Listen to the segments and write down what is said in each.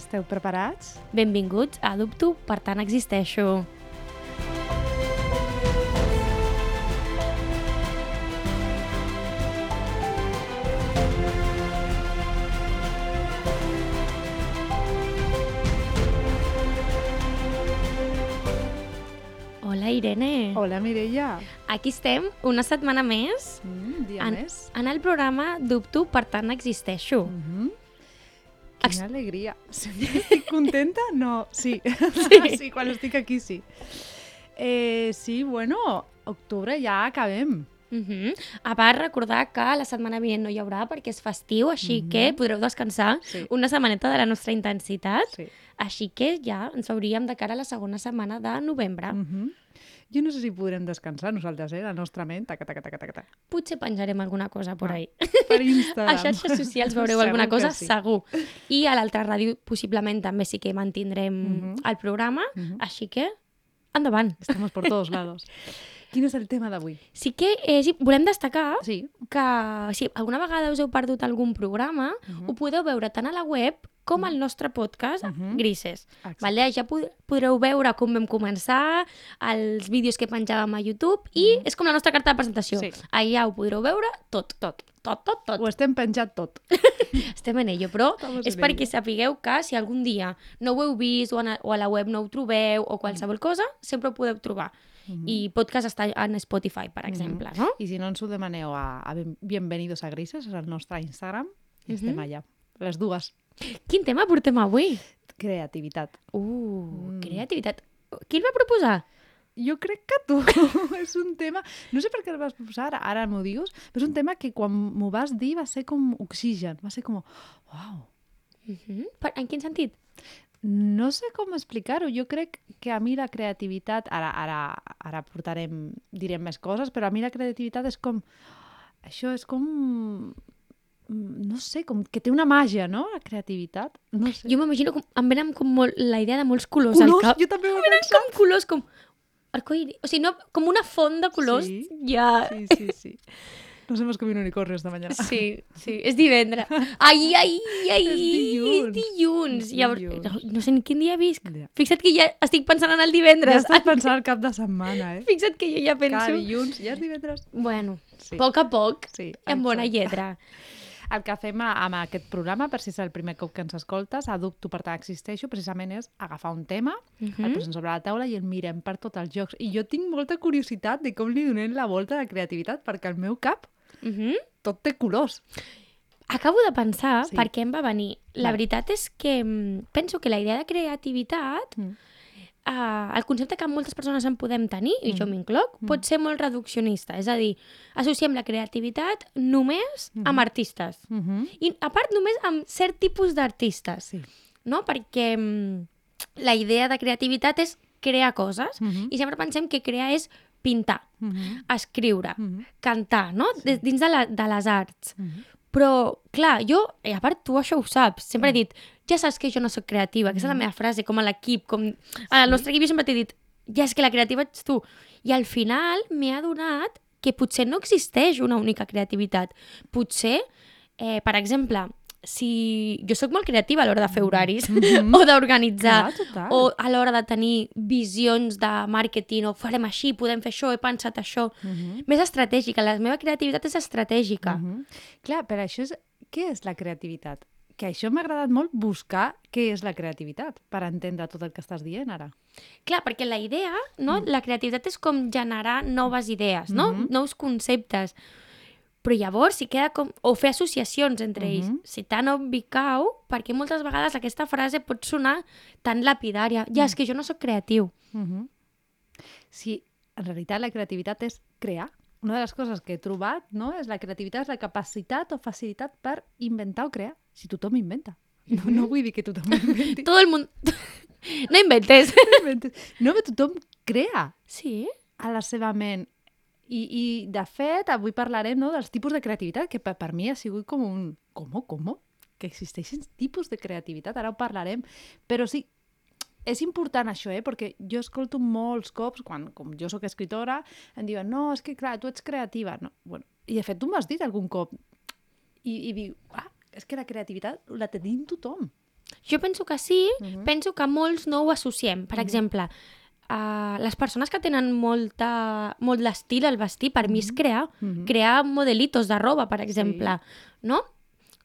Esteu preparats? Benvinguts a Dubto, per tant existeixo. Hola, Irene. Hola, Mireia. Aquí estem, una setmana més, Mm, dia en, més. en el programa Dubto, per tant existeixo. Mm -hmm. Quina alegria. Sempre estic contenta? No, sí. Sí. sí, quan estic aquí sí. Eh, sí, bueno, octubre ja acabem. Uh -huh. A part, recordar que la setmana vinent no hi haurà perquè és festiu, així Mhm. que podreu descansar Sí. una setmaneta de la nostra intensitat. Sí. Així que ja ens veuríem de cara a la segona setmana de novembre. Mm -hmm. Jo no sé si podrem descansar nosaltres, eh? La nostra ment, taca, taca, taca, taca, taca. Potser penjarem alguna cosa por Ah, ahí. Per Instagram. A xarxes socials veureu Segur alguna cosa, sí. segur. I a l'altra ràdio possiblement també sí que mantindrem Mhm. el programa, Mhm. així que endavant. Estamos por todos lados. Quin és el tema d'avui? Sí que és, volem destacar Sí. que si alguna vegada us heu perdut algun programa, Mhm. ho podeu veure tant a la web com al nostre podcast, Mhm. Grises. Exacte. Vale? Ja pod podreu veure com vam començar, els vídeos que penjàvem a YouTube, i és com la nostra carta de presentació. Sí. Allà ho podreu veure tot, tot, tot, tot, tot. Ho estem penjat tot. Estem en ello, però Estamos és perquè ello. sapigueu que si algun dia no ho heu vist o, a, o a la web no ho trobeu o qualsevol cosa, sempre ho podeu trobar. Mhm. I podcast està en Spotify, per exemple, no? I si no ens ho demaneu a, a Bienvenidos a Grises, és el nostre Instagram, i estem Mhm. allà. Les dues. Quin tema portem avui? Creativitat. Uh, Mm. creativitat. Qui el va proposar? Jo crec que tu. és un tema... No sé per què el vas proposar, ara, ara m'ho dius, però és un tema que quan m'ho vas dir va ser com oxigen. Va ser com... Uau! Uh -huh. per, en quin sentit? No sé com explicar-ho. Jo crec que a mi la creativitat... Ara, ara, ara portarem, direm més coses, però a mi la creativitat és com... Això és com... mm, No sé, com que té una màgia, no? La creativitat. No sé. Jo m'imagino com... Em venen com molt, la idea de molts colors, Colors, al cap. jo també ho he pensat. com colors, com... Arcoïris. O sigui, no, com una font de colors. Sí. Ja... Sí, sí, sí. Nos hemos comido un unicornio esta mañana. Sí, sí, és divendres. Ai, ai, ai, És dilluns. és dilluns. Llavors, dilluns. no, no sé en quin dia visc. Ja. Fixa't que ja estic pensant en el Ja divendres. estàs pensant el cap de setmana, eh? Fixa't que jo ja penso... Cada dilluns, ja és divendres. Bueno, Sí. a poc a poc, Sí, amb bona exacte. lletra. El que fem amb aquest programa, per si és el primer cop que ens escoltes, a Dubto per tant existeixo, precisament és agafar un tema, Uh el -huh. posem sobre la taula i el mirem per tots els jocs. I jo tinc molta curiositat de com li donem la volta a la creativitat, perquè al meu cap Uh -huh. tot té colors. Acabo de pensar Sí. per què em va venir. La Vale. veritat és que mm, penso que la idea de creativitat, Mm. eh, el concepte que moltes persones en podem tenir, i jo m'incloc, Mm. pot ser molt reduccionista. És a dir, associem la creativitat només Mhm. amb artistes. Uh -huh. I a part només amb cert tipus d'artistes. Sí. No? Perquè mm, la idea de creativitat és crear coses. Mhm. I sempre pensem que crear és pintar, Uh -huh. escriure, Uh -huh. cantar, no? Sí. Dins de, la, de les arts. Uh -huh. Però, clar, jo, i a part tu això ho saps, sempre he dit, ja saps que jo no sóc creativa, aquesta és la meva frase, com a l'equip, com... Al nostre equip jo sempre t'he dit, ja és que la creativa ets tu. I al final m'he adonat que potser no existeix una única creativitat. Potser, eh, per exemple, si jo sóc molt creativa a l'hora de fer horaris Mhm. o d'organitzar o a l'hora de tenir visions de màrqueting o farem així, podem fer això, he pensat això. Uh -huh. Més estratègica, la meva creativitat és estratègica. Uh -huh. Clar, però això és... Què és la creativitat? Que això m'ha agradat molt buscar què és la creativitat per entendre tot el que estàs dient ara. Clar, perquè la idea, no? la creativitat és com generar noves idees, no? Mhm. nous conceptes. Però llavors si queda com... O fer associacions entre ells. Mhm. Si tan obvi cau, perquè moltes vegades aquesta frase pot sonar tan lapidària. Ja, és que jo no sóc creatiu. Uh -huh. Sí, en realitat la creativitat és crear. Una de les coses que he trobat no, és la creativitat és la capacitat o facilitat per inventar o crear. Si tothom inventa. No, no vull dir que tothom inventi. Tot el món... no inventes. inventes. No, però tothom crea Sí? a la seva ment. I, i de fet, avui parlarem no, dels tipus de creativitat, que per, per mi ha sigut com un... Com, com? Que existeixen tipus de creativitat, ara ho parlarem. Però sí, és important això, eh? perquè jo escolto molts cops, quan, com jo sóc escritora, em diuen, no, és que clar, tu ets creativa. No, bueno, I de fet tu m'has dit algun cop, i, i dic, ah, és que la creativitat la tenim tothom. Jo penso que sí, Mhm. penso que molts no ho associem. Per exemple, uh, les persones que tenen molta, molt l'estil al vestir, per mi és crear. Mhm. Crear modelitos de roba, per exemple. No?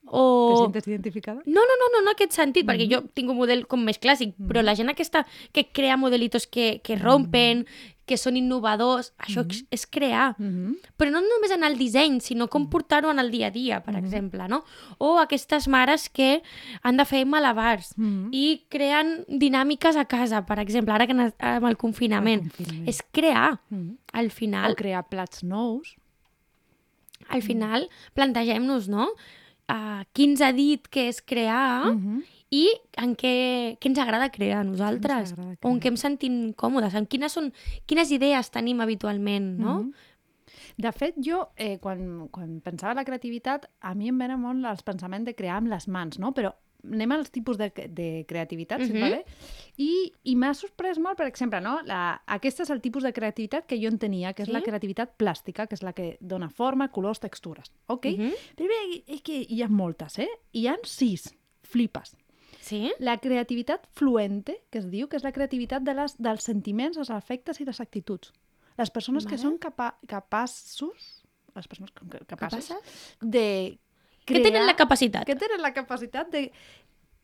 Te O... sientes identificada? No, no, no, no, no en aquest sentit, Mhm. perquè jo tinc un model com més clàssic, però la gent aquesta que crea modelitos que, que rompen, que són innovadors, això és- és crear. Mhm. Però no només en el disseny, sinó com portar-ho en el dia a dia, per exemple, no? O aquestes mares que han de fer malabars Mhm. i creen dinàmiques a casa, per exemple, ara que amb el confinament. El confinament. És crear. Mhm. Al O final, crear plats nous. al final plantegem-nos, no? Uh, qui ens ha dit que és crear Mhm. i en què, què ens agrada crear a nosaltres, agrada o en crear. què em sentim còmodes, en quines, són, quines idees tenim habitualment, no? Mhm. De fet, jo, eh, quan, quan pensava en la creativitat, a mi em venen molt els pensaments de crear amb les mans, no? Però anem als tipus de, de creativitat, si et va bé? I, i m'ha sorprès molt, per exemple, no? La, aquest és el tipus de creativitat que jo entenia, que és Sí? la creativitat plàstica, que és la que dona forma, colors, textures, ok? Mhm. Però bé, és que hi ha moltes, eh? Hi ha sis, flipes. Sí? La creativitat fluente, que es diu, que és la creativitat de les, dels sentiments, els afectes i les actituds. Les persones que Vale. són capa capaços, les persones que- que- capaces, Capaces? de Que tenen la capacitat. que tenen la capacitat de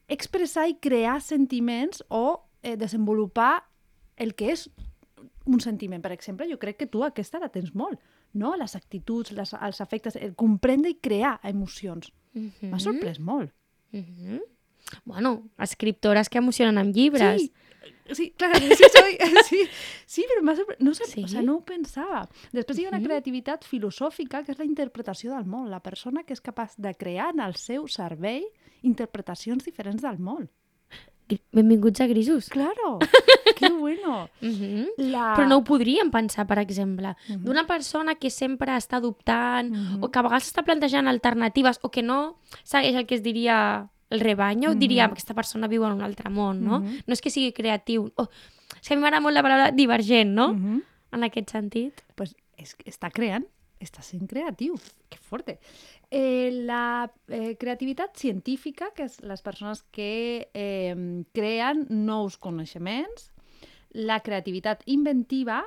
expressar i crear sentiments o eh, desenvolupar el que és un sentiment. Per exemple, jo crec que tu aquesta la tens molt, no? Les actituds, les, els afectes, el comprendre i crear emocions. M'ha Mhm. sorprès molt. Mhm. Bueno, escriptores que emocionen amb llibres. Sí, sí, clar, sí, soy, sí, sí, però m'ha sorprès. No, sé, Sí? o sea, no ho pensava. Després hi ha una creativitat filosòfica, que és la interpretació del món. La persona que és capaç de crear en el seu cervell interpretacions diferents del món. Benvinguts a Grisos. Claro, que bueno. Mhm. La... Però no ho podríem pensar, per exemple, Mhm. d'una persona que sempre està dubtant Mhm. o que a vegades està plantejant alternatives o que no segueix el que es diria el rebanyo, Mhm. diríem que aquesta persona viu en un altre món, no? Mhm. No és que sigui creatiu. Oh, és que a mi m'agrada molt la paraula divergent, no? Mhm. En aquest sentit. pues és, està creant, està sent creatiu. Que forte. Eh, la eh, creativitat científica, que és les persones que eh, creen nous coneixements. La creativitat inventiva,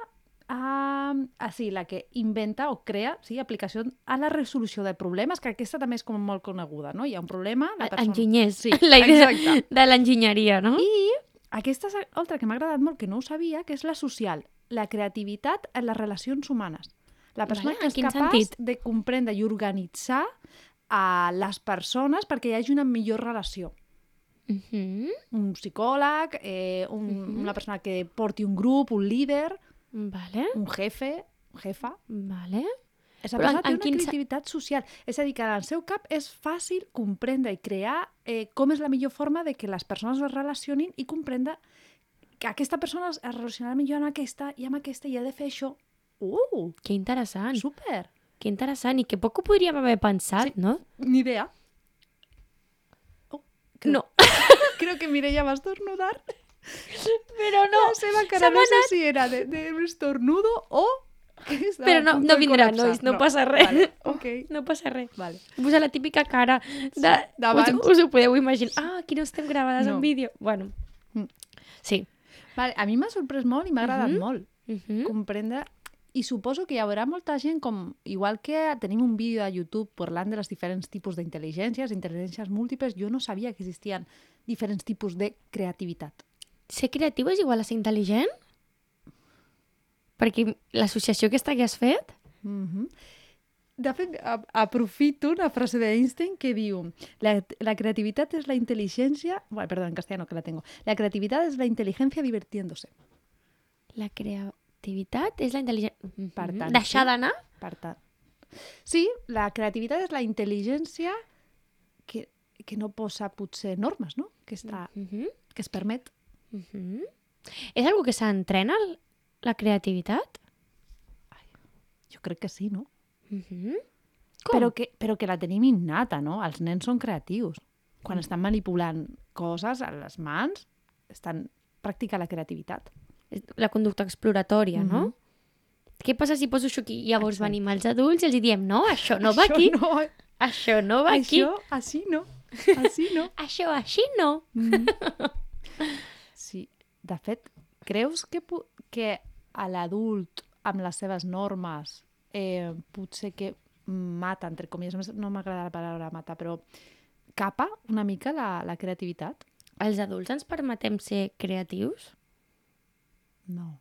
ah, ah, sí, la que inventa o crea sí, aplicació a la resolució de problemes, que aquesta també és com molt coneguda, no? Hi ha un problema, la persona... Enginyers. Sí, la idea exacte. de l'enginyeria, no? I aquesta és altra que m'ha agradat molt, que no ho sabia, que és la social, la creativitat en les relacions humanes. La persona Vale, que és capaç sentit? de comprendre i organitzar a les persones perquè hi hagi una millor relació. Mhm. Un psicòleg, eh, un, Mhm. una persona que porti un grup, un líder, Vale, un jefe, jefa. vale. Esa persona en- té en una quin se- creativitat social. És a dir, que en el seu cap és fàcil comprendre i crear eh, com és la millor forma de que les persones es relacionin i comprendre que aquesta persona es relacionarà millor amb aquesta i amb aquesta i ha de fer això. Uh, Que interessant. super! Que interessant. I que poc ho podríem haver pensat, Sí. no? Ni idea. Oh, creo, No. creo que Mireia va estornudar. Però no. La seva se cara no sé si era de, de estornudo o... Però no, no vindrà, nois, no, passa res. Vale, ok, No passa res. vale. Posa la típica cara de... Sí, us, us ho podeu imaginar. Ah, aquí no estem gravades No. en vídeo. Bueno, Mm. sí. vale. A mi m'ha sorprès molt i m'ha agradat Mhm. molt. Mhm. comprendre i suposo que hi haurà molta gent com, igual que tenim un vídeo a YouTube parlant de les diferents tipus d'intel·ligències, intel·ligències múltiples, jo no sabia que existien diferents tipus de creativitat. Ser creatiu és igual a ser intel·ligent? Perquè l'associació aquesta que has fet... Mm -hmm. De fet, aprofito una frase d'Einstein que diu la, la creativitat és la intel·ligència... Bueno, perdón, en castellano que la tengo. La creativitat és la intel·ligència divirtiéndose. La creativitat és la intel·ligència... Per tant, Deixar sí. d'anar? Per tant, sí, la creativitat és la intel·ligència que, que no posa potser normes, no? Que, està, Mhm. que es permet. Mhm. És algo que s'entrena, la creativitat? Jo crec que sí, no? Mhm. Però que, però que la tenim innata, no? Els nens són creatius. Quan estan manipulant coses a les mans, estan practicant la creativitat. La conducta exploratòria, no? Mhm. Què passa si poso això aquí? Llavors Exacte. venim els adults i els diem no, això no va Això aquí, No, això no va aquí. això, així no. Així no. Això així no. Mm. Sí, de fet, creus que, que a l'adult, amb les seves normes, eh, potser que mata, entre només no m'agrada la paraula mata, però capa una mica la, la creativitat? Els adults ens permetem ser creatius? No.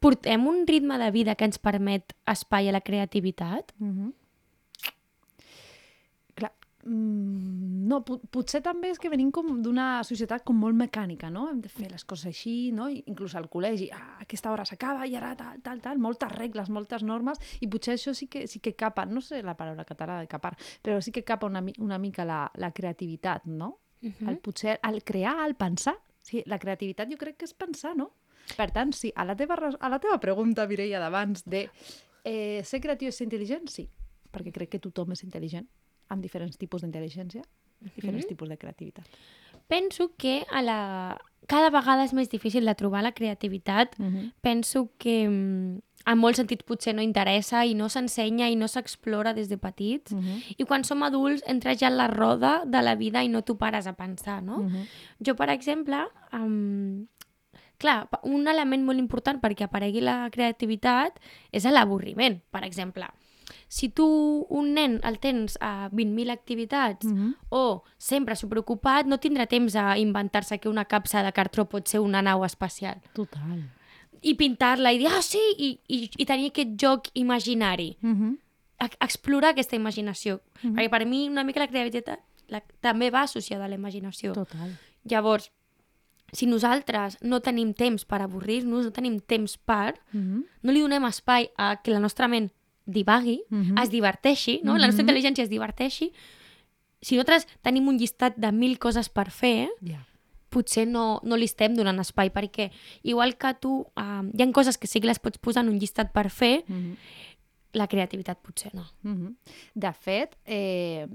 Portem un ritme de vida que ens permet espai a la creativitat? Mm -hmm. Mm, no, pot, potser també és que venim com d'una societat com molt mecànica, no? Hem de fer les coses així, no? I inclús al col·legi, ah, a aquesta hora s'acaba i ara tal, tal, tal, moltes regles, moltes normes, i potser això sí que, sí que capa, no sé la paraula catalana de capar, però sí que capa una, una mica la, la creativitat, no? Uh -huh. el, potser el crear, el pensar. Sí, la creativitat jo crec que és pensar, no? Per tant, sí, a la teva, a la teva pregunta, Mireia, d'abans, de eh, ser creatiu és ser intel·ligent, sí, perquè crec que tothom és intel·ligent, amb diferents tipus d'intel·ligència, diferents tipus de creativitat. Penso que a la... cada vegada és més difícil de trobar la creativitat. Mm -hmm. Penso que mm, en molts sentits potser no interessa i no s'ensenya i no s'explora des de petits. Mm -hmm. I quan som adults entres ja en la roda de la vida i no t'ho pares a pensar, no? Mm -hmm. Jo, per exemple, um, clar, un element molt important perquè aparegui la creativitat és l'avorriment, per exemple. Si tu, un nen, el tens a 20.000 activitats Mm -hmm. o sempre superocupat, no tindrà temps a inventar-se que una capsa de cartró pot ser una nau espacial. Total. I pintar-la i dir, ah, sí, i, i, i tenir aquest joc imaginari. Mm -hmm. Ex- Explorar aquesta imaginació. Mhm. Perquè per mi una mica la creativitat la, també va associada a la imaginació. Total. Llavors, si nosaltres no tenim temps per avorrir-nos, no tenim temps per, Mm -hmm. no li donem espai a que la nostra ment divagui, Mhm. es diverteixi, no? la nostra Mhm. intel·ligència es diverteixi, si nosaltres tenim un llistat de mil coses per fer, Ja. potser no, no li estem donant espai, perquè igual que tu, uh, hi ha coses que sí que les pots posar en un llistat per fer, Mm -hmm. la creativitat potser no. Mm -hmm. De fet, eh,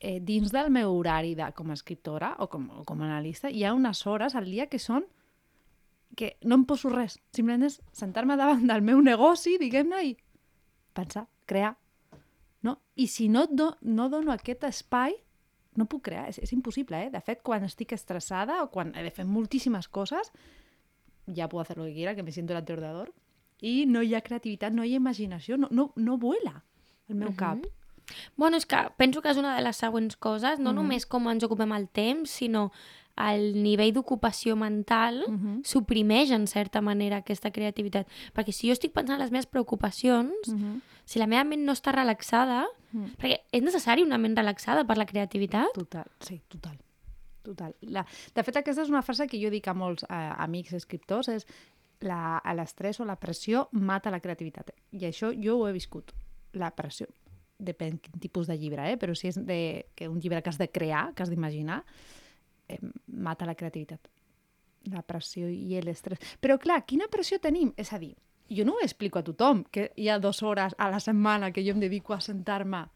eh, dins del meu horari de, com a escriptora o com, o com a analista, hi ha unes hores al dia que són que no em poso res. Simplement és sentar-me davant del meu negoci, diguem-ne, i pensar, crear. No? I si no, do, no dono aquest espai, no puc crear. És, és impossible, eh? De fet, quan estic estressada o quan he de fer moltíssimes coses, ja puedo hacer lo que quiera, que me siento delante del ordenador, i no hi ha creativitat, no hi ha imaginació, no, no, no vuela el meu cap. Bueno, és que penso que és una de les següents coses, no Mhm. només com ens ocupem el temps, sinó el nivell d'ocupació mental Mhm. suprimeix en certa manera aquesta creativitat. Perquè si jo estic pensant en les meves preocupacions, Mm -hmm. si la meva ment no està relaxada, Mm. perquè és necessari una ment relaxada per la creativitat? Total, sí, total. Total. La... De fet, aquesta és una frase que jo dic a molts eh, amics escriptors, és l'estrès o la pressió mata la creativitat. I això jo ho he viscut. La pressió, depèn quin tipus de llibre, eh? però si és de, que un llibre que has de crear, que has d'imaginar, eh, mata la creativitat. La pressió i l'estrès. Però clar, quina pressió tenim? És a dir, jo no ho explico a tothom, que hi ha dues hores a la setmana que jo em dedico a sentar-me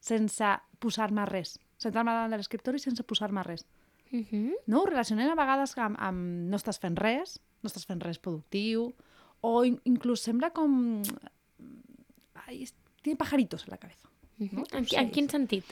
sense posar-me res. Sentar-me davant de l'escriptori sense posar-me res. Uh -huh. No? Ho relacionem a vegades amb, amb no estàs fent res, no estàs fent res productiu, o in inclús sembla com... Ai, es- tiene pajaritos en la cabeza. No? En, en quin sentit?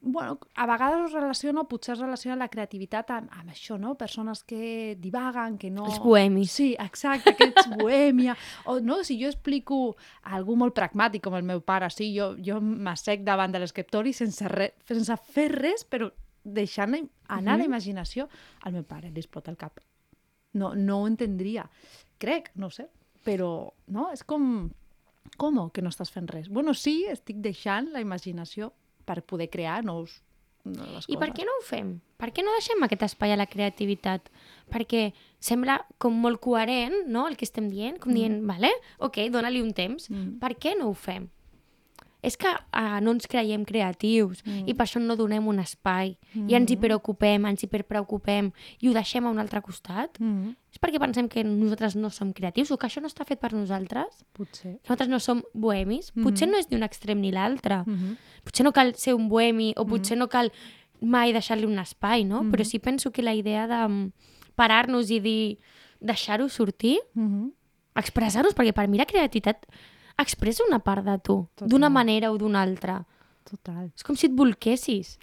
Bueno, a vegades es relaciona, potser es relaciona la creativitat amb, amb això, no? Persones que divaguen, que no... Els bohemis. Sí, exacte, aquests bohèmia. O, no, si jo explico algú molt pragmàtic, com el meu pare, sí, jo, jo m'assec davant de l'escriptori sense, re, sense fer res, però deixant anar Mhm. la imaginació, al meu pare li explota el cap. No, no ho entendria. Crec, no sé, però no, és com... Com que no estàs fent res? Bueno, sí, estic deixant la imaginació per poder crear nous, noves I per coses. què no ho fem? Per què no deixem aquest espai a la creativitat? Perquè sembla com molt coherent, no?, el que estem dient, com dient, vale, ok, dona-li un temps. Mm. Per què no ho fem? És que uh, no ens creiem creatius Mm. i per això no donem un espai i ens hiperocupem, ens hiperpreocupem i ho deixem a un altre costat. Mm, És perquè pensem que nosaltres no som creatius o que això no està fet per nosaltres? potser. Nosaltres no som bohemis? Potser no és ni un extrem ni l'altre. Mm -hmm. potser no cal ser un bohemi o potser no cal mai deixar-li un espai, no? Però sí penso que la idea de mm, parar-nos i dir deixar-ho sortir, Mm -hmm. expressar-nos, perquè per mi la creativitat expressa una part de tu, d'una manera o d'una altra. Total. És com si et volquessis.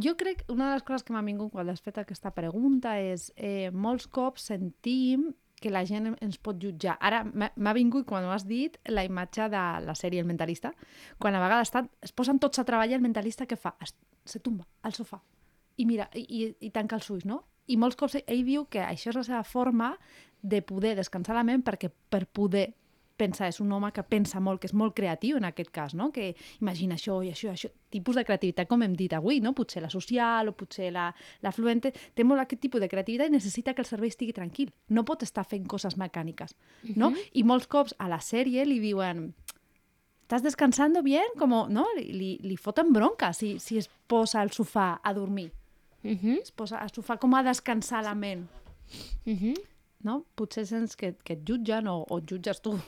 Jo crec que una de les coses que m'ha vingut quan has fet aquesta pregunta és eh, molts cops sentim que la gent ens pot jutjar. Ara m'ha vingut, quan ho has dit, la imatge de la sèrie El Mentalista, quan a vegades estan, es posen tots a treballar, el mentalista què fa? Es, se tomba al sofà i mira, i, i, i tanca els ulls, no? I molts cops ell diu que això és la seva forma de poder descansar la ment perquè per poder pensar, és un home que pensa molt, que és molt creatiu en aquest cas, no? que imagina això i això, això, tipus de creativitat com hem dit avui, no? potser la social o potser la, la fluente, té molt aquest tipus de creativitat i necessita que el cervell estigui tranquil, no pot estar fent coses mecàniques. No? I molts cops a la sèrie li diuen ¿estás descansando bien? Como, no? Li, li, li foten bronca si, si es posa al sofà a dormir, Uh -huh. es posa al sofà com a descansar la ment. Uh -huh. No? Potser sents que, que et jutgen o, o et jutges tu.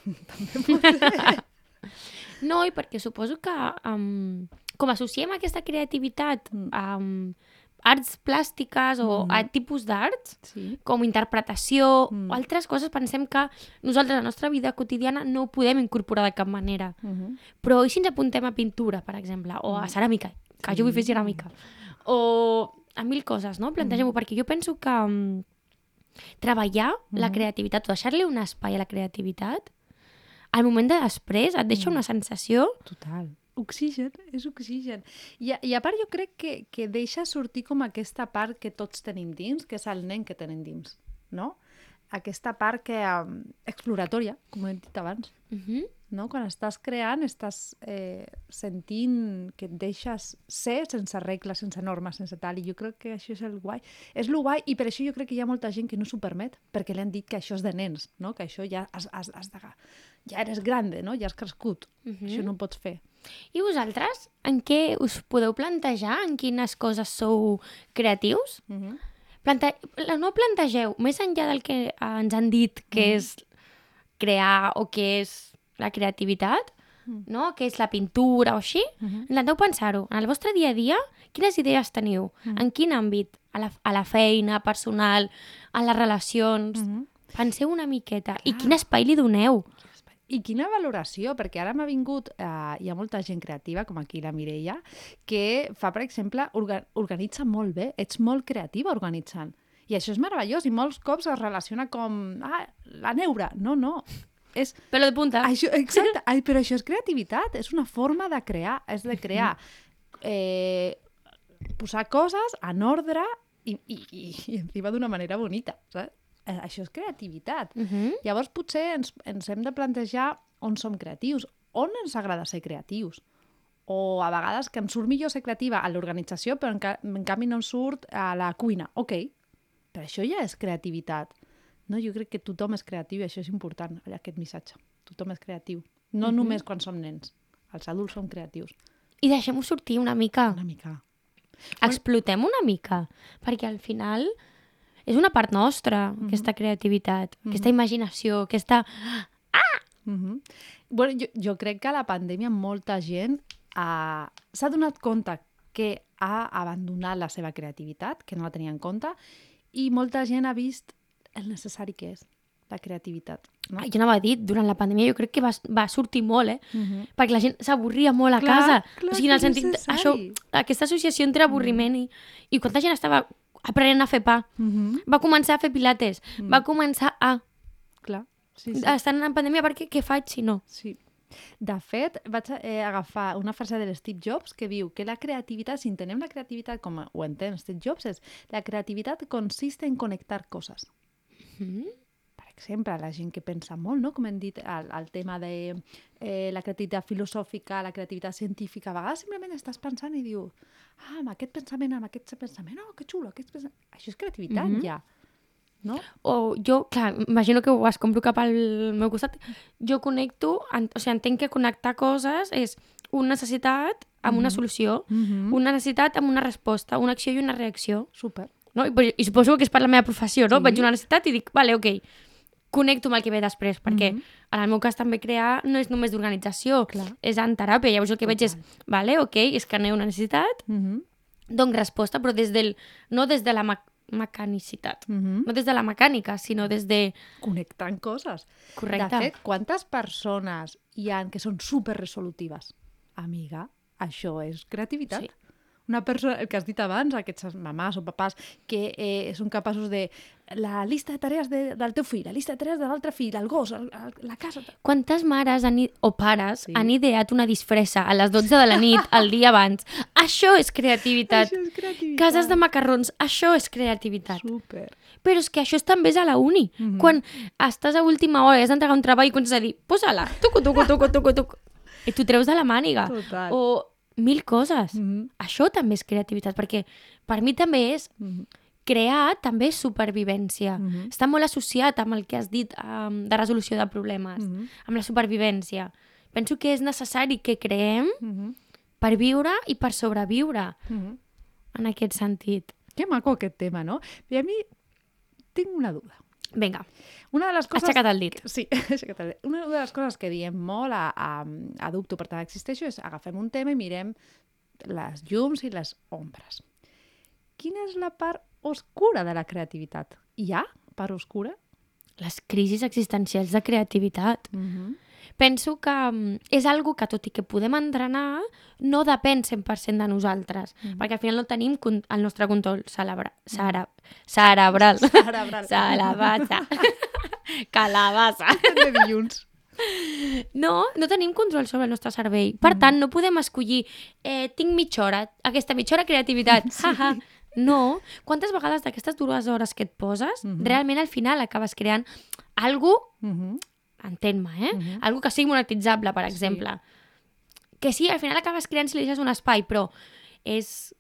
No, i perquè suposo que um, com associem aquesta creativitat Mm. a um, arts plàstiques o Mhm. a tipus d'arts, Sí. com interpretació Mm. o altres coses, pensem que nosaltres a la nostra vida quotidiana no ho podem incorporar de cap manera. Uh -huh. Però i si ens apuntem a pintura, per exemple, o a ceràmica, que jo vull fer ceràmica, o a mil coses, no? Plantegem-ho, perquè jo penso que um, treballar la Mhm. creativitat o deixar-li un espai a la creativitat, al moment de després et deixa una sensació Total. Oxigen, és oxigen. I, a- I a part jo crec que, que deixa sortir com aquesta part que tots tenim dins, que és el nen que tenim dins, no? Aquesta part que um, exploratòria, com hem dit abans, Uh -huh. no? Quan estàs creant, estàs eh, sentint que et deixes ser sense regles, sense normes, sense tal, i jo crec que això és el guai. És el guai, i per això jo crec que hi ha molta gent que no s'ho permet, perquè li han dit que això és de nens, no? Que això ja has, has, has de... Ja eres grande, no? Ja has crescut. Mhm. Això no ho pots fer. I vosaltres, en què us podeu plantejar? En quines coses sou creatius? Uh -huh. Plante... No plantegeu, més enllà del que ens han dit que és crear o que és la creativitat, Mm. no? que és la pintura o així, Mhm. intenteu pensar-ho. En el vostre dia a dia, quines idees teniu? Mm. En quin àmbit? A la, a la feina, personal, a les relacions? Mhm. Penseu una miqueta. I Clar. quin espai li doneu? I quina valoració, perquè ara m'ha vingut, eh, hi ha molta gent creativa, com aquí la Mireia, que fa, per exemple, orga organitza molt bé, ets molt creativa organitzant. I això és meravellós, i molts cops es relaciona com, ah, la neura. No, no, és... Pelo de punta. Això, exacte, Ai, però això és creativitat, és una forma de crear, és de crear, eh, posar coses en ordre i, i, i, i encima d'una manera bonita, saps? Eh, Això és creativitat. Uh -huh. Llavors potser ens, ens hem de plantejar on som creatius, on ens agrada ser creatius. O a vegades que em surt millor ser creativa a l'organització, però en, ca en canvi no em surt a la cuina. Ok, però això ja és creativitat. No, jo crec que tothom és creatiu i això és important, aquest missatge. Tothom és creatiu. No Mhm. només quan som nens. Els adults som creatius. I deixem-ho sortir una mica. Una mica. explotem una mica, perquè al final és una part nostra, aquesta creativitat, aquesta imaginació, aquesta... Mm -hmm. bueno, jo, jo crec que la pandèmia molta gent ha- s'ha donat compte que ha abandonat la seva creativitat, que no la tenia en compte, i molta gent ha vist el necessari que és la creativitat. No? Jo anava a dir, durant la pandèmia jo crec que va, va sortir molt, eh? Mm -hmm. Perquè la gent s'avorria molt a Clar, casa. clar o sigui, en el sentit... necessari. Això, aquesta associació entre avorriment i... I quanta gent estava aprenent a fer pa. Mm -hmm. Va començar a fer pilates. Va començar a... Clar, sí, sí. Estan en pandèmia perquè què faig si no? sí. De fet, vaig eh, agafar una frase de Steve Jobs que diu que la creativitat, si entenem la creativitat com ho entén Steve Jobs, és la creativitat consiste en connectar coses. Mm? per exemple, la gent que pensa molt, no? com hem dit, el, el tema de eh, la creativitat filosòfica, la creativitat científica, a vegades simplement estàs pensant i dius, ah, amb aquest pensament, amb aquest pensament, oh, que xulo, aquest pensament... Això és creativitat, Mhm. ja. No? o jo, clar, imagino que ho escombro cap al meu costat, jo connecto, en, o sigui, entenc que connectar coses és una necessitat amb una solució, Mhm. una necessitat amb una resposta, una acció i una reacció. Super. No? I, I suposo que és per la meva professió, no? Sí. Veig una necessitat i dic, vale, ok, connecto amb el que ve després, perquè Mhm. en el meu cas també crear no és només d'organització, és en teràpia. Llavors el que veig és, vale, ok, aneu una necessitat, Mhm. dono resposta, però des del, no des de la me mecanicitat, Mhm. no des de la mecànica, sinó des de... Connectant coses. Correcte. De fet, quantes persones hi han que són super resolutives? Amiga, això és creativitat. Sí. Una persona, el que has dit abans, aquests mamàs o papàs que eh, són capaços de la llista de tarees de, del teu fill, la llista de tarees de l'altre fill, el gos, el, el, la casa... Quantes mares han, o pares Sí. han ideat una disfressa a les 12 de la nit, el dia abans? Això és creativitat. Això és creativitat. Cases de macarrons, això és creativitat. Super. Però és que això també és a la uni. Mhm. Quan estàs a última hora i has d'entregar un treball i comences a dir, posa-la, tucu, tucu, tucu, tucu, tucu. I t'ho treus de la màniga. Total. O mil coses. Mhm. Això també és creativitat, perquè per mi també és Mhm. crear també és supervivència. Mhm. Està molt associat amb el que has dit um, de resolució de problemes, Mhm. amb la supervivència. Penso que és necessari que creem Mhm. per viure i per sobreviure Mhm. en aquest sentit. Que maco aquest tema, no? I a mi tinc una duda. Vinga, Una de les coses... aixecat el dit. Sí, he aixecat el dit. Una de les coses que diem molt a, a, a Dubto per tant existeixo és agafem un tema i mirem les llums i les ombres. Quina és la part oscura de la creativitat? Hi ha part oscura? Les crisis existencials de creativitat. Mm -hmm. Penso que mm, és algo que, tot i que podem entrenar, no depèn 100% de nosaltres, Mhm. perquè al final no tenim el nostre control celebra, cere, cerebral. Cerebral. Calabassa. Calabassa. de dilluns. No, no tenim control sobre el nostre cervell. Per tant, no podem escollir eh, tinc mitja hora, aquesta mitja hora creativitat. Sí. No. Quantes vegades d'aquestes dues hores que et poses, Mhm. realment al final acabes creant algo Mm -hmm. Entén-me, eh? Mhm. Algo que sigui monetitzable, per Sí. exemple. Que sí, al final acabes creant si li deixes un espai, però és...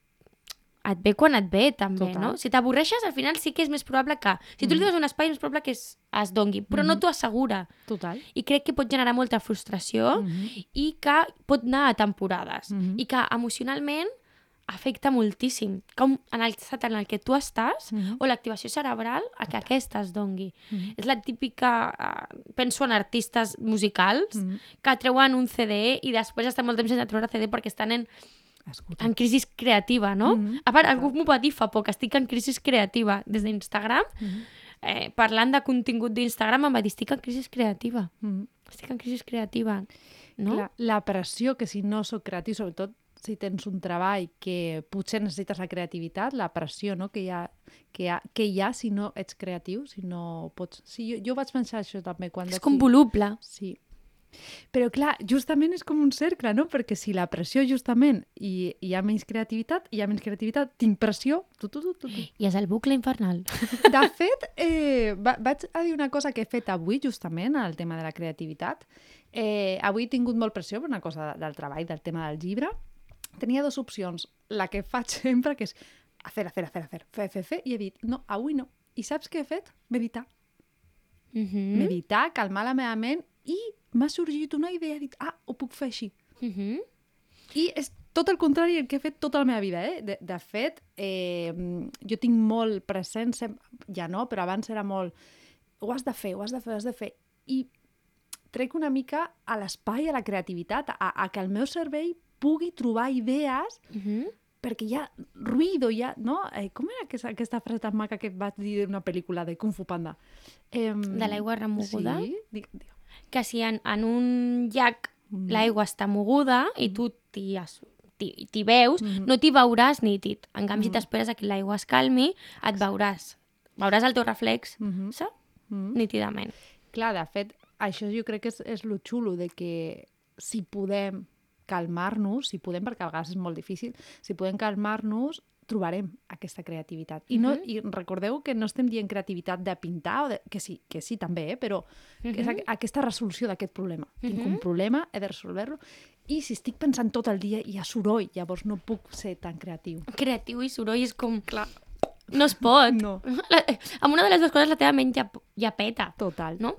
Et ve quan et ve, també, Total. no? Si t'avorreixes, al final sí que és més probable que... Si tu li dones un espai, és més probable que es, es dongui, però no Mhm. t'ho assegura. Total. I crec que pot generar molta frustració Mhm. i que pot anar a temporades. Mhm. I que emocionalment afecta moltíssim. Com en el estat en el que tu estàs Mhm. o l'activació cerebral a que aquesta es dongui. Mhm. És la típica... Uh, penso en artistes musicals Mhm. que treuen un CD i després estan molt temps sense treure CD perquè estan en, Escolta. en crisi creativa, no? Mhm. A part, algú m'ho va dir fa poc, estic en crisi creativa des d'Instagram. Mhm. Eh, parlant de contingut d'Instagram em va dir, estic en crisi creativa. Mhm. Estic en crisi creativa. No? Clar, la pressió que si no sóc creatiu, sobretot si tens un treball que potser necessites la creativitat, la pressió no? que, hi ha, que, hi ha, que hi ha si no ets creatiu, si no pots... Sí, jo, jo vaig pensar això també quan... És vaig com voluble. Sí. Però clar, justament és com un cercle, no? Perquè si la pressió justament i hi ha menys creativitat, hi ha menys creativitat, tinc pressió, tu, tu, tu, tu, tu. I és el bucle infernal. De fet, eh, va, vaig a dir una cosa que he fet avui, justament, al tema de la creativitat. Eh, avui he tingut molt pressió per una cosa del treball, del tema del llibre. Tenia dues opcions. La que faig sempre, que és hacer, hacer, hacer, hacer, fer, fer, fer, i he dit, no, avui no. I saps què he fet? Meditar. Mm -hmm. Meditar, calmar la meva ment i m'ha sorgit una idea, he dit, ah, ho puc fer així. Mm -hmm. I és tot el contrari del que he fet tota la meva vida, eh? De, de fet, eh, jo tinc molt present, ja no, però abans era molt... Ho has de fer, ho has de fer, ho has de fer. I trec una mica a l'espai, a la creativitat, a, a que el meu cervell pugui trobar idees Mm -hmm. perquè hi ha ruïdo, hi ha... No? Eh, com era aquesta, aquesta frase tan maca que vaig dir d'una pel·lícula de Kung Fu Panda? Eh, De l'aigua remoguda? Sí, digue, digue. Que si en, en un llac Mm. l'aigua està moguda i tu t'hi t'hi veus, Mhm. no t'hi veuràs nítid. En canvi, si Mhm. t'esperes a que l'aigua es calmi, et veuràs. Veuràs el teu reflex, Mhm. saps? Mhm. Nítidament. Clar, de fet, això jo crec que és, és lo xulo de que si podem calmar-nos, si podem, perquè a vegades és molt difícil, si podem calmar-nos, trobarem aquesta creativitat. I, no, Mhm. I recordeu que no estem dient creativitat de pintar, o de, que, sí, que sí també, eh? però que és Mhm. aqu- aquesta resolució d'aquest problema. Tinc un problema, he de resoldre-lo, i si estic pensant tot el dia hi ha soroll, llavors no puc ser tan creatiu. Creatiu i soroll és com... Clar. No es pot. No. La, amb una de les dues coses la teva ment ja, ja peta, Total. no?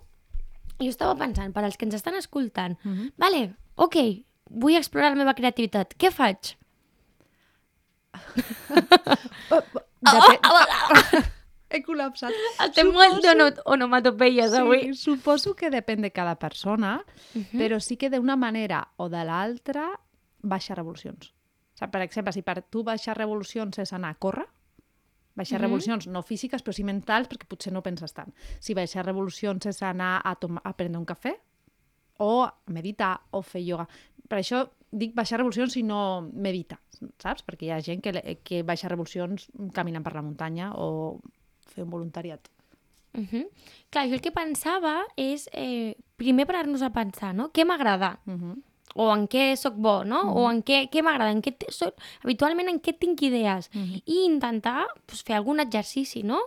Jo estava pensant, per als que ens estan escoltant, Mhm. vale, ok, vull explorar la meva creativitat. Què faig? Oh, oh, depe- He col·lapsat. Estem molt d'ono- onomatopeies avui. Sí, suposo que depèn de cada persona, Mhm. però sí que d'una manera o de l'altra baixa revolucions. O sigui, per exemple, si per tu baixar revolucions és anar a córrer, baixar Mhm. revolucions no físiques però sí mentals perquè potser no penses tant. Si baixar revolucions és anar a, a prendre un cafè o meditar o fer ioga. Per això dic baixar revolucions i no medita, saps? Perquè hi ha gent que, que baixa revolucions caminant per la muntanya o fer un voluntariat. Uh -huh. Clar, jo el que pensava és eh, primer parar-nos a pensar, no? Què m'agrada? Uh -huh. O en què sóc bo, no? O en què, què m'agrada? En què soc, habitualment en què tinc idees? Mhm. I intentar pues, fer algun exercici, no?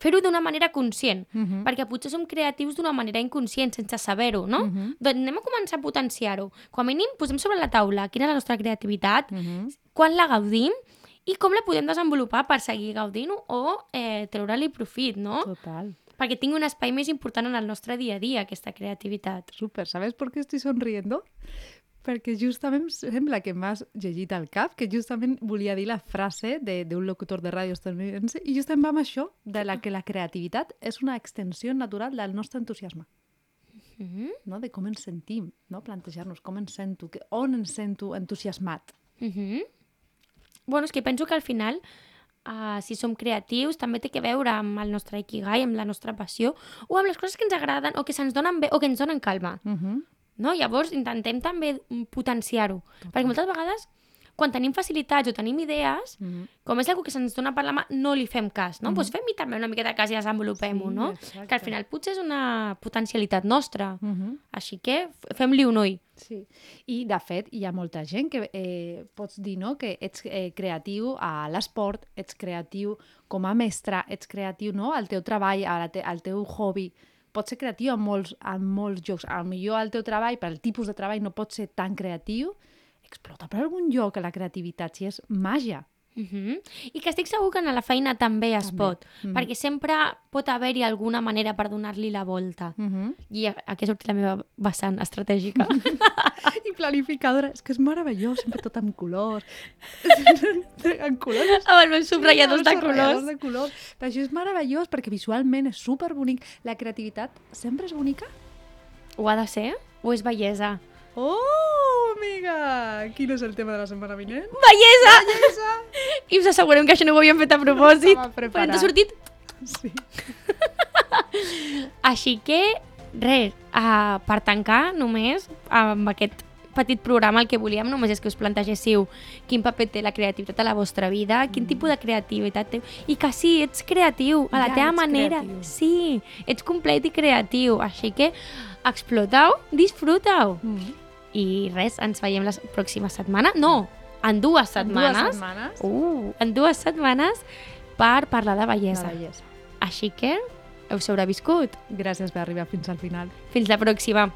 Fer-ho d'una manera conscient, Uh -huh. perquè potser som creatius d'una manera inconscient, sense saber-ho, no? Mhm. Doncs anem a començar a potenciar-ho. Com a mínim, posem sobre la taula quina és la nostra creativitat, Uh -huh. quan la gaudim i com la podem desenvolupar per seguir gaudint-ho o eh, treure-li profit, no? Total. Perquè tingui un espai més important en el nostre dia a dia, aquesta creativitat. Súper. ¿Sabes por qué estoy sonriendo? Perquè justament sembla que m'has llegit al cap, que justament volia dir la frase de- d'un locutor de ràdio estadounidense i justament va amb això, de la que la creativitat és una extensió natural del nostre entusiasme, Mm -hmm. no? de com ens sentim, no? plantejar-nos com ens sento, que, on ens sento entusiasmat. Mm -hmm. Bueno, és que penso que al final, uh, si som creatius, també té que veure amb el nostre ikigai, amb la nostra passió, o amb les coses que ens agraden, o que se'ns donen bé, o que ens donen calma. Uh -huh. No? Llavors, intentem també mm, potenciar-ho. Perquè moltes vegades, quan tenim facilitats o tenim idees, Uh -huh. com és algo que se'ns dona per la mà, no li fem cas, no? Doncs pues fem-hi també una miqueta de cas i desenvolupem-ho, Sí, no? exacte. Que al final potser és una potencialitat nostra. Uh -huh. Així que fem-li un ull. Sí, i de fet hi ha molta gent que eh, pots dir no? que ets eh, creatiu a l'esport, ets creatiu com a mestre, ets creatiu no? al teu treball, a la te al teu hobby. Pots ser creatiu en molts, en molts llocs. A millor al teu treball, per al tipus de treball, no pots ser tan creatiu. Explota per algun lloc la creativitat, si és màgia. Uh -huh. I que estic segur que a la feina també es També. pot, Mhm. perquè sempre pot haver-hi alguna manera per donar-li la volta. Uh -huh. I aquí sortit la meva vessant estratègica. I planificadora, és que és meravellós, sempre tot amb colors. en colors amb els meus subratlladors de colors. de colors. Però això és meravellós perquè visualment és super bonic. La creativitat sempre és bonica. Ho ha de ser? O és bellesa? Oh, amiga! Quin és el tema de la setmana vinent? Bellesa! Bellesa! I us assegurem que això no ho havíem fet a propòsit. estava Però ens ha sortit Sí. Així que, res, uh, per tancar només amb aquest petit programa el que volíem només és que us plantegéssiu quin paper té la creativitat a la vostra vida, quin tipus de creativitat té i que sí, ets creatiu a la Ja teva manera. creatiu. Sí, ets complet i creatiu. Així que explotau, disfrutau. Mm. I res, ens veiem la pròxima setmana. No, en dues setmanes. Dues setmanes. Uh, en dues setmanes per parlar de bellesa. bellesa. Així que heu sobreviscut. Gràcies per arribar fins al final. Fins la pròxima.